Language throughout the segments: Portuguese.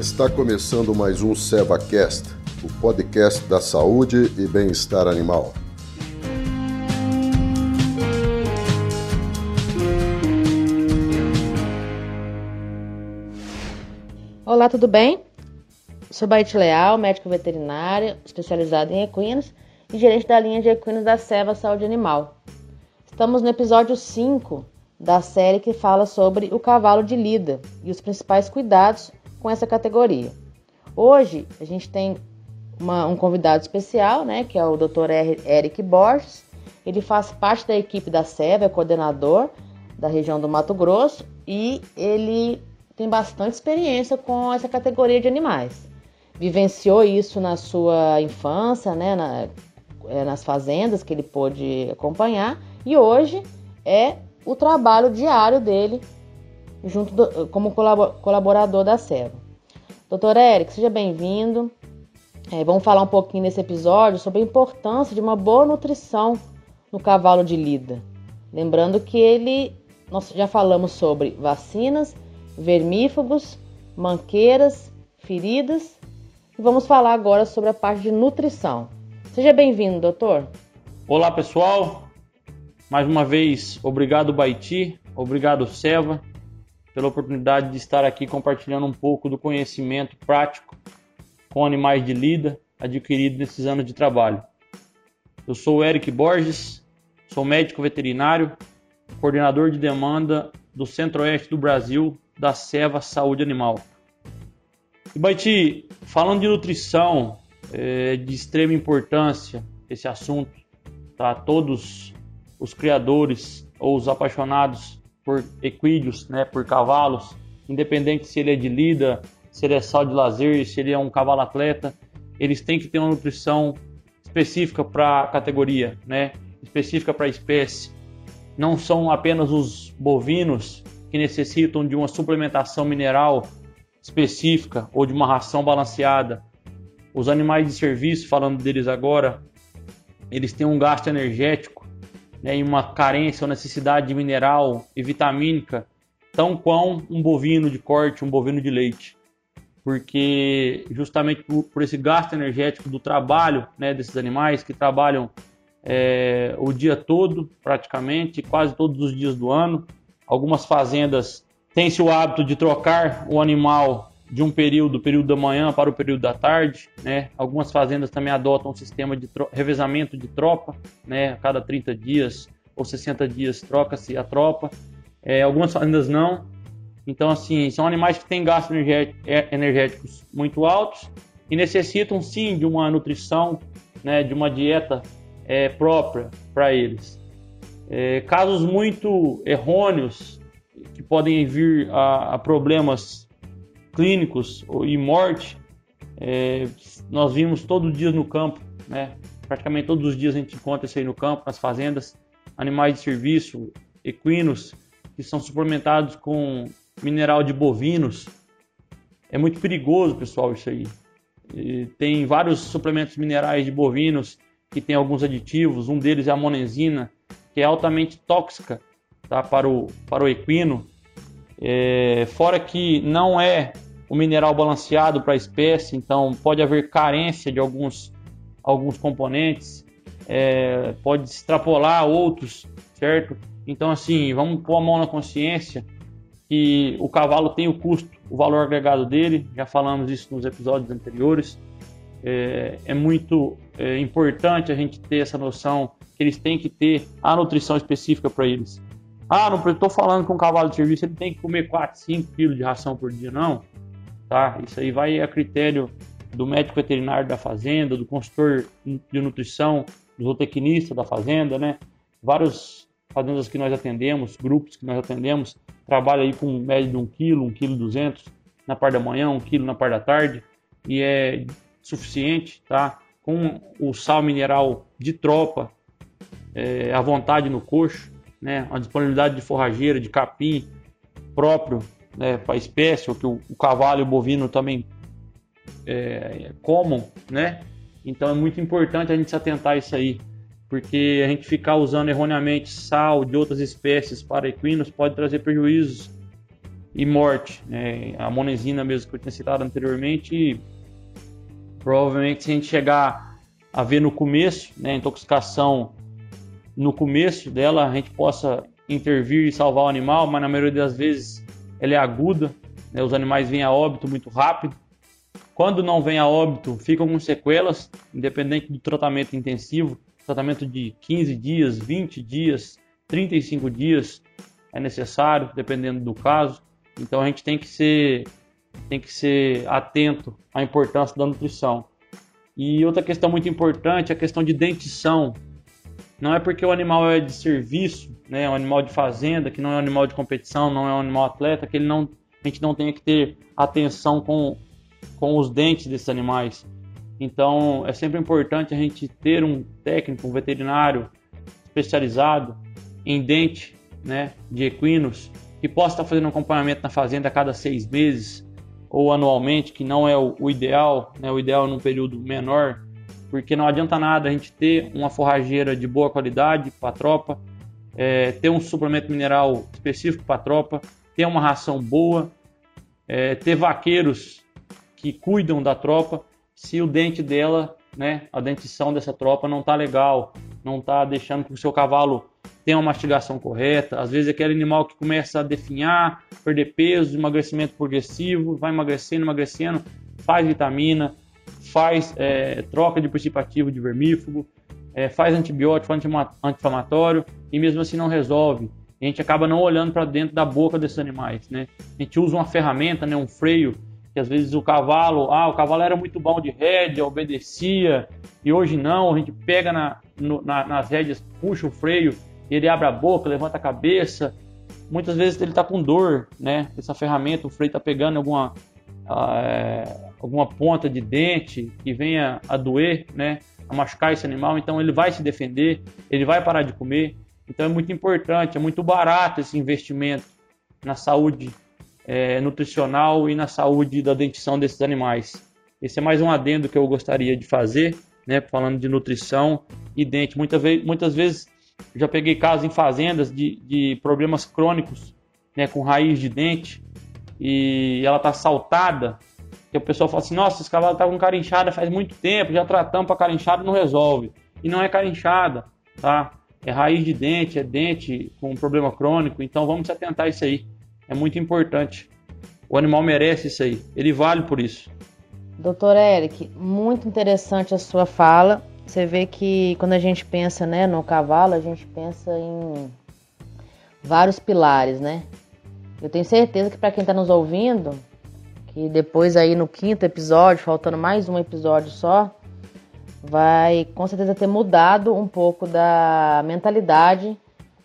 Está começando mais um SevaCast, o podcast da saúde e bem-estar animal. Olá, tudo bem? Sou Baite Leal, médico veterinário, especializado em equinos e gerente da linha de equinos da Seva Saúde Animal. Estamos no episódio 5 da série que fala sobre o cavalo de lida e os principais cuidados com essa categoria. Hoje a gente tem uma, um convidado especial, né, que é o Dr. Eric Borges. Ele faz parte da equipe da SEV, é coordenador da região do Mato Grosso e ele tem bastante experiência com essa categoria de animais. Vivenciou isso na sua infância, né, na, é, nas fazendas que ele pôde acompanhar e hoje é o trabalho diário dele junto do, como colaborador da SEVA. Doutor Eric, seja bem-vindo. É, vamos falar um pouquinho nesse episódio sobre a importância de uma boa nutrição no cavalo de lida. Lembrando que ele, nós já falamos sobre vacinas, vermífugos, manqueiras, feridas e vamos falar agora sobre a parte de nutrição. Seja bem-vindo, doutor. Olá, pessoal. Mais uma vez, obrigado, Baiti. Obrigado, Seva pela oportunidade de estar aqui compartilhando um pouco do conhecimento prático com animais de lida adquirido nesses anos de trabalho. Eu sou o Eric Borges, sou médico veterinário, coordenador de demanda do Centro-Oeste do Brasil da Seva Saúde Animal. E Baiti, falando de nutrição, é de extrema importância esse assunto, tá? Todos os criadores ou os apaixonados por equídeos, né, por cavalos, independente se ele é de lida, se ele é sal de lazer, se ele é um cavalo atleta, eles têm que ter uma nutrição específica para a categoria, né, específica para a espécie. Não são apenas os bovinos que necessitam de uma suplementação mineral específica ou de uma ração balanceada. Os animais de serviço, falando deles agora, eles têm um gasto energético né, em uma carência ou necessidade de mineral e vitamínica, tão quão um bovino de corte, um bovino de leite. Porque justamente por, por esse gasto energético do trabalho né, desses animais que trabalham é, o dia todo, praticamente, quase todos os dias do ano. Algumas fazendas têm-se o hábito de trocar o animal de um período, período da manhã para o período da tarde, né? Algumas fazendas também adotam um sistema de revezamento de tropa, né? A cada 30 dias ou 60 dias troca-se a tropa. É, algumas fazendas não. Então, assim, são animais que têm gastos é, energéticos muito altos e necessitam sim de uma nutrição, né? De uma dieta é, própria para eles. É, casos muito errôneos que podem vir a, a problemas clínicos e morte, é, nós vimos todo dia no campo, né? praticamente todos os dias a gente encontra isso aí no campo, nas fazendas, animais de serviço, equinos, que são suplementados com mineral de bovinos. É muito perigoso, pessoal, isso aí. E tem vários suplementos minerais de bovinos que tem alguns aditivos, um deles é a monenzina, que é altamente tóxica tá, para, o, para o equino. É, fora que não é o mineral balanceado para a espécie, então pode haver carência de alguns, alguns componentes, é, pode extrapolar outros, certo? Então, assim, vamos pôr a mão na consciência que o cavalo tem o custo, o valor agregado dele, já falamos isso nos episódios anteriores. É, é muito é, importante a gente ter essa noção que eles têm que ter a nutrição específica para eles. Ah, não estou falando que um cavalo de serviço ele tem que comer 4, 5 quilos de ração por dia, não. Tá? Isso aí vai a critério do médico veterinário da fazenda, do consultor de nutrição, do zootecnista da fazenda, né? Vários fazendas que nós atendemos, grupos que nós atendemos, trabalham aí com média de 1 kg, 1 kg 200 na parte da manhã, 1 kg na parte da tarde, e é suficiente, tá? Com o sal mineral de tropa, é, à vontade no coxo, né, a disponibilidade de forrageira, de capim próprio né, para a espécie, ou que o, o, cavalo e o bovino também é, comam, né? Então é muito importante a gente se atentar a isso aí, porque a gente ficar usando erroneamente sal de outras espécies para equinos pode trazer prejuízos e morte. Né? A monesina mesmo que eu tinha citado anteriormente, provavelmente se a gente chegar a ver no começo, né, intoxicação no começo dela, a gente possa intervir e salvar o animal, mas na maioria das vezes ela é aguda, né, os animais vêm a óbito muito rápido. Quando não vem a óbito, ficam com sequelas, independente do tratamento intensivo, tratamento de 15 dias, 20 dias, 35 dias é necessário, dependendo do caso. Então a gente tem que ser tem que ser atento à importância da nutrição. E outra questão muito importante é a questão de dentição. Não é porque o animal é de serviço, né, é um animal de fazenda, que não é um animal de competição, não é um animal atleta, que ele não, a gente não tenha que ter atenção com, com os dentes desses animais. Então é sempre importante a gente ter um técnico, um veterinário especializado em dente né, de equinos que possa estar fazendo acompanhamento na fazenda a cada seis meses ou anualmente, que não é o, o ideal, né? o ideal é num período menor, porque não adianta nada a gente ter uma forrageira de boa qualidade para a tropa, é, ter um suplemento mineral específico para a tropa, ter uma ração boa, é, ter vaqueiros que cuidam da tropa, se o dente dela, né, a dentição dessa tropa não está legal, não está deixando que o seu cavalo tem uma mastigação correta. Às vezes é aquele animal que começa a definhar, perder peso, emagrecimento progressivo, vai emagrecendo, emagrecendo, faz vitamina, faz é, troca de princípio de vermífugo, é, faz antibiótico, anti-inflamatório e mesmo assim não resolve. A gente acaba não olhando para dentro da boca desses animais, né? A gente usa uma ferramenta, né, um freio, que às vezes o cavalo, ah, o cavalo era muito bom de rédea, obedecia, e hoje não, a gente pega na, no, na, nas rédeas, puxa o freio, ele abre a boca, levanta a cabeça. Muitas vezes ele está com dor, né? Essa ferramenta, o freio está pegando alguma, é, alguma ponta de dente que venha a doer, né? A machucar esse animal. Então ele vai se defender, ele vai parar de comer. Então é muito importante, é muito barato esse investimento na saúde é, nutricional e na saúde da dentição desses animais. Esse é mais um adendo que eu gostaria de fazer, né? Falando de nutrição e dente. Muitas, ve muitas vezes já peguei casos em fazendas de, de problemas crônicos, né, com raiz de dente, e ela tá saltada, que o pessoal fala assim, nossa, esse cavalo tá com carinchada faz muito tempo, já tratamos para carinchada não resolve. E não é carinchada, tá? É raiz de dente, é dente com problema crônico, então vamos se atentar a isso aí. É muito importante. O animal merece isso aí, ele vale por isso. Doutor Eric, muito interessante a sua fala você vê que quando a gente pensa né, no cavalo, a gente pensa em vários pilares, né? Eu tenho certeza que para quem está nos ouvindo, que depois aí no quinto episódio, faltando mais um episódio só, vai com certeza ter mudado um pouco da mentalidade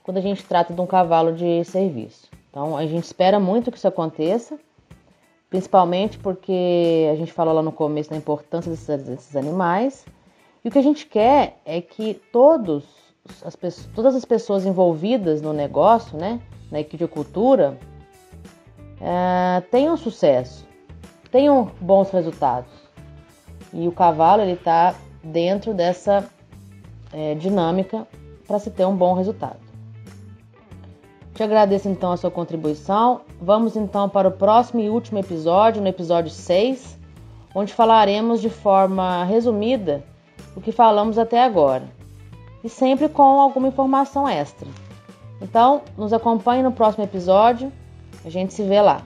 quando a gente trata de um cavalo de serviço. Então a gente espera muito que isso aconteça, principalmente porque a gente falou lá no começo da importância desses, desses animais e o que a gente quer é que todos as pessoas, todas as pessoas envolvidas no negócio, né, na equidicultura, é, tenham sucesso, tenham bons resultados. E o cavalo ele está dentro dessa é, dinâmica para se ter um bom resultado. Te agradeço então a sua contribuição. Vamos então para o próximo e último episódio, no episódio 6, onde falaremos de forma resumida o que falamos até agora e sempre com alguma informação extra. Então, nos acompanhe no próximo episódio. A gente se vê lá.